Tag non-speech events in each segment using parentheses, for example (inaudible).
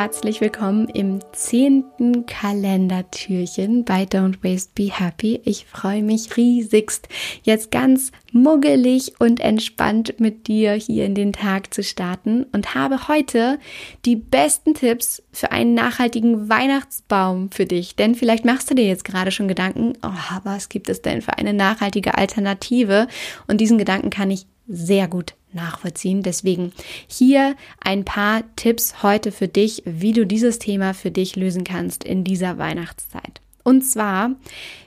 herzlich willkommen im zehnten Kalendertürchen bei Don't Waste Be Happy. Ich freue mich riesigst, jetzt ganz muggelig und entspannt mit dir hier in den Tag zu starten und habe heute die besten Tipps für einen nachhaltigen Weihnachtsbaum für dich. Denn vielleicht machst du dir jetzt gerade schon Gedanken, oh, was gibt es denn für eine nachhaltige Alternative? Und diesen Gedanken kann ich sehr gut nachvollziehen. Deswegen hier ein paar Tipps heute für dich, wie du dieses Thema für dich lösen kannst in dieser Weihnachtszeit. Und zwar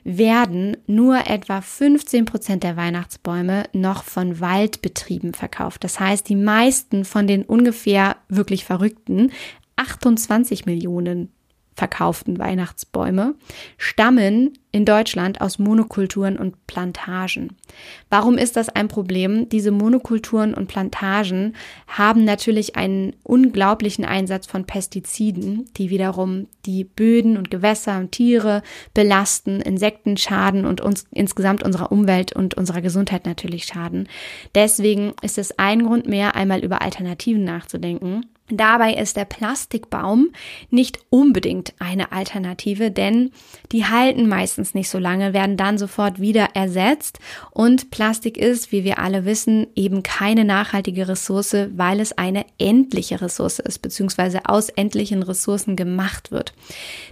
werden nur etwa 15 Prozent der Weihnachtsbäume noch von Waldbetrieben verkauft. Das heißt, die meisten von den ungefähr wirklich verrückten 28 Millionen verkauften Weihnachtsbäume stammen in Deutschland aus Monokulturen und Plantagen. Warum ist das ein Problem? Diese Monokulturen und Plantagen haben natürlich einen unglaublichen Einsatz von Pestiziden, die wiederum die Böden und Gewässer und Tiere belasten, Insekten schaden und uns insgesamt unserer Umwelt und unserer Gesundheit natürlich schaden. Deswegen ist es ein Grund mehr, einmal über Alternativen nachzudenken. Dabei ist der Plastikbaum nicht unbedingt eine Alternative, denn die halten meistens nicht so lange, werden dann sofort wieder ersetzt und Plastik ist, wie wir alle wissen, eben keine nachhaltige Ressource, weil es eine endliche Ressource ist, beziehungsweise aus endlichen Ressourcen gemacht wird.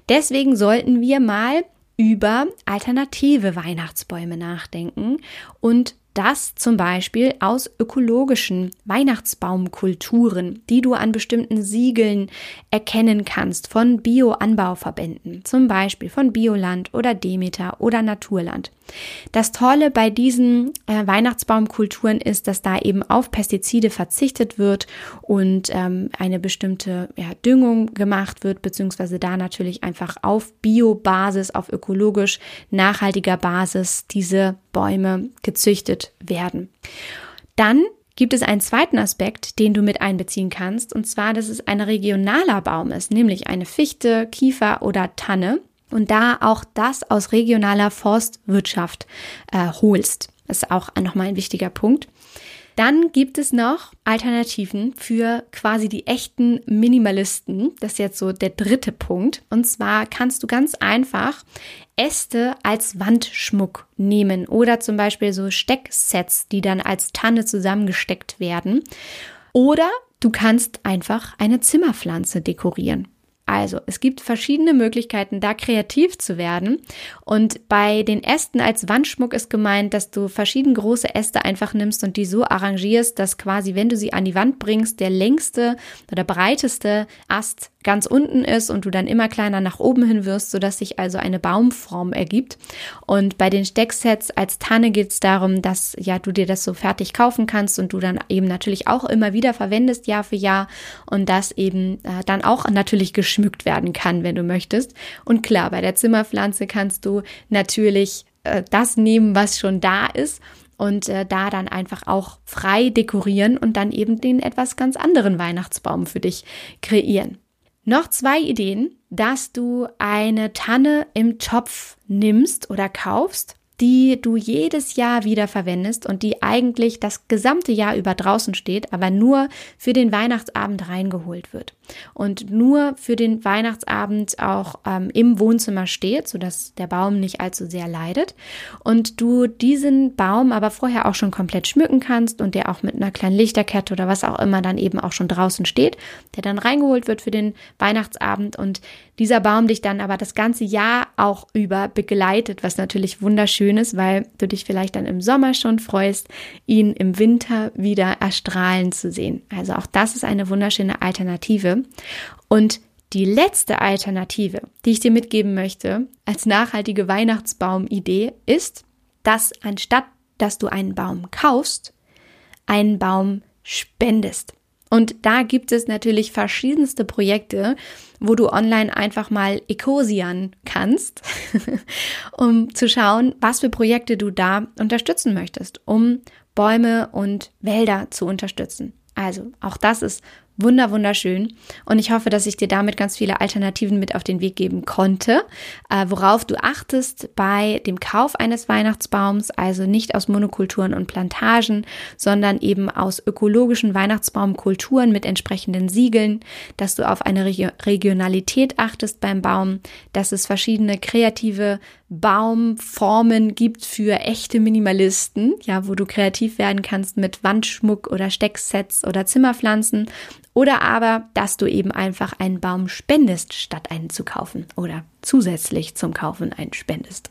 Deswegen sollten wir mal über alternative Weihnachtsbäume nachdenken und das zum Beispiel aus ökologischen Weihnachtsbaumkulturen, die du an bestimmten Siegeln erkennen kannst von Bio-Anbauverbänden, zum Beispiel von Bioland oder Demeter oder Naturland. Das Tolle bei diesen äh, Weihnachtsbaumkulturen ist, dass da eben auf Pestizide verzichtet wird und ähm, eine bestimmte ja, Düngung gemacht wird, beziehungsweise da natürlich einfach auf Biobasis, auf ökologisch nachhaltiger Basis diese Bäume gezüchtet werden. Dann gibt es einen zweiten Aspekt, den du mit einbeziehen kannst, und zwar, dass es ein regionaler Baum ist, nämlich eine Fichte, Kiefer oder Tanne und da auch das aus regionaler Forstwirtschaft äh, holst. Das ist auch nochmal ein wichtiger Punkt. Dann gibt es noch Alternativen für quasi die echten Minimalisten. Das ist jetzt so der dritte Punkt. Und zwar kannst du ganz einfach Äste als Wandschmuck nehmen oder zum Beispiel so Stecksets, die dann als Tanne zusammengesteckt werden. Oder du kannst einfach eine Zimmerpflanze dekorieren. Also, es gibt verschiedene Möglichkeiten, da kreativ zu werden. Und bei den Ästen als Wandschmuck ist gemeint, dass du verschieden große Äste einfach nimmst und die so arrangierst, dass quasi, wenn du sie an die Wand bringst, der längste oder breiteste Ast ganz unten ist und du dann immer kleiner nach oben hin wirst, sodass sich also eine Baumform ergibt. Und bei den Stecksets als Tanne geht es darum, dass ja du dir das so fertig kaufen kannst und du dann eben natürlich auch immer wieder verwendest, Jahr für Jahr und das eben äh, dann auch natürlich geschmückt werden kann, wenn du möchtest. Und klar, bei der Zimmerpflanze kannst du natürlich äh, das nehmen, was schon da ist und äh, da dann einfach auch frei dekorieren und dann eben den etwas ganz anderen Weihnachtsbaum für dich kreieren. Noch zwei Ideen, dass du eine Tanne im Topf nimmst oder kaufst die du jedes Jahr wieder verwendest und die eigentlich das gesamte Jahr über draußen steht, aber nur für den Weihnachtsabend reingeholt wird. Und nur für den Weihnachtsabend auch ähm, im Wohnzimmer steht, sodass der Baum nicht allzu sehr leidet. Und du diesen Baum aber vorher auch schon komplett schmücken kannst und der auch mit einer kleinen Lichterkette oder was auch immer dann eben auch schon draußen steht, der dann reingeholt wird für den Weihnachtsabend. Und dieser Baum dich dann aber das ganze Jahr auch über begleitet, was natürlich wunderschön Schönes, weil du dich vielleicht dann im Sommer schon freust, ihn im Winter wieder erstrahlen zu sehen. Also auch das ist eine wunderschöne Alternative. Und die letzte Alternative, die ich dir mitgeben möchte als nachhaltige Weihnachtsbaumidee ist, dass anstatt dass du einen Baum kaufst, einen Baum spendest. Und da gibt es natürlich verschiedenste Projekte, wo du online einfach mal Ecosian kannst, (laughs) um zu schauen, was für Projekte du da unterstützen möchtest, um Bäume und Wälder zu unterstützen. Also auch das ist wunder wunderschön. Und ich hoffe, dass ich dir damit ganz viele Alternativen mit auf den Weg geben konnte, äh, worauf du achtest bei dem Kauf eines Weihnachtsbaums, also nicht aus Monokulturen und Plantagen, sondern eben aus ökologischen Weihnachtsbaumkulturen mit entsprechenden Siegeln, dass du auf eine Regio Regionalität achtest beim Baum, dass es verschiedene kreative Baumformen gibt für echte Minimalisten, ja, wo du kreativ werden kannst mit Wandschmuck oder Stecksets oder Zimmerpflanzen oder aber, dass du eben einfach einen Baum spendest, statt einen zu kaufen oder zusätzlich zum Kaufen einen spendest.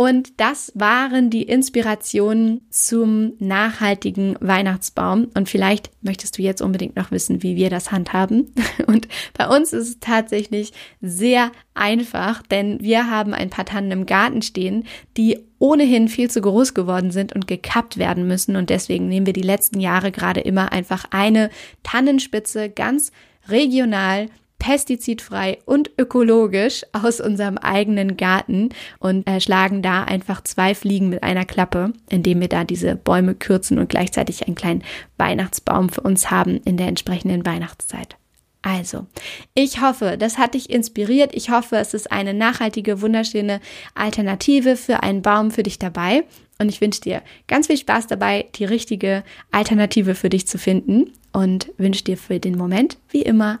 Und das waren die Inspirationen zum nachhaltigen Weihnachtsbaum. Und vielleicht möchtest du jetzt unbedingt noch wissen, wie wir das handhaben. (laughs) Und bei uns ist es tatsächlich sehr einfach, denn wir haben ein paar Tannen im Garten stehen, die ohnehin viel zu groß geworden sind und gekappt werden müssen. Und deswegen nehmen wir die letzten Jahre gerade immer einfach eine Tannenspitze ganz regional pestizidfrei und ökologisch aus unserem eigenen Garten und äh, schlagen da einfach zwei Fliegen mit einer Klappe, indem wir da diese Bäume kürzen und gleichzeitig einen kleinen Weihnachtsbaum für uns haben in der entsprechenden Weihnachtszeit. Also, ich hoffe, das hat dich inspiriert. Ich hoffe, es ist eine nachhaltige, wunderschöne Alternative für einen Baum für dich dabei. Und ich wünsche dir ganz viel Spaß dabei, die richtige Alternative für dich zu finden. Und wünsche dir für den Moment, wie immer,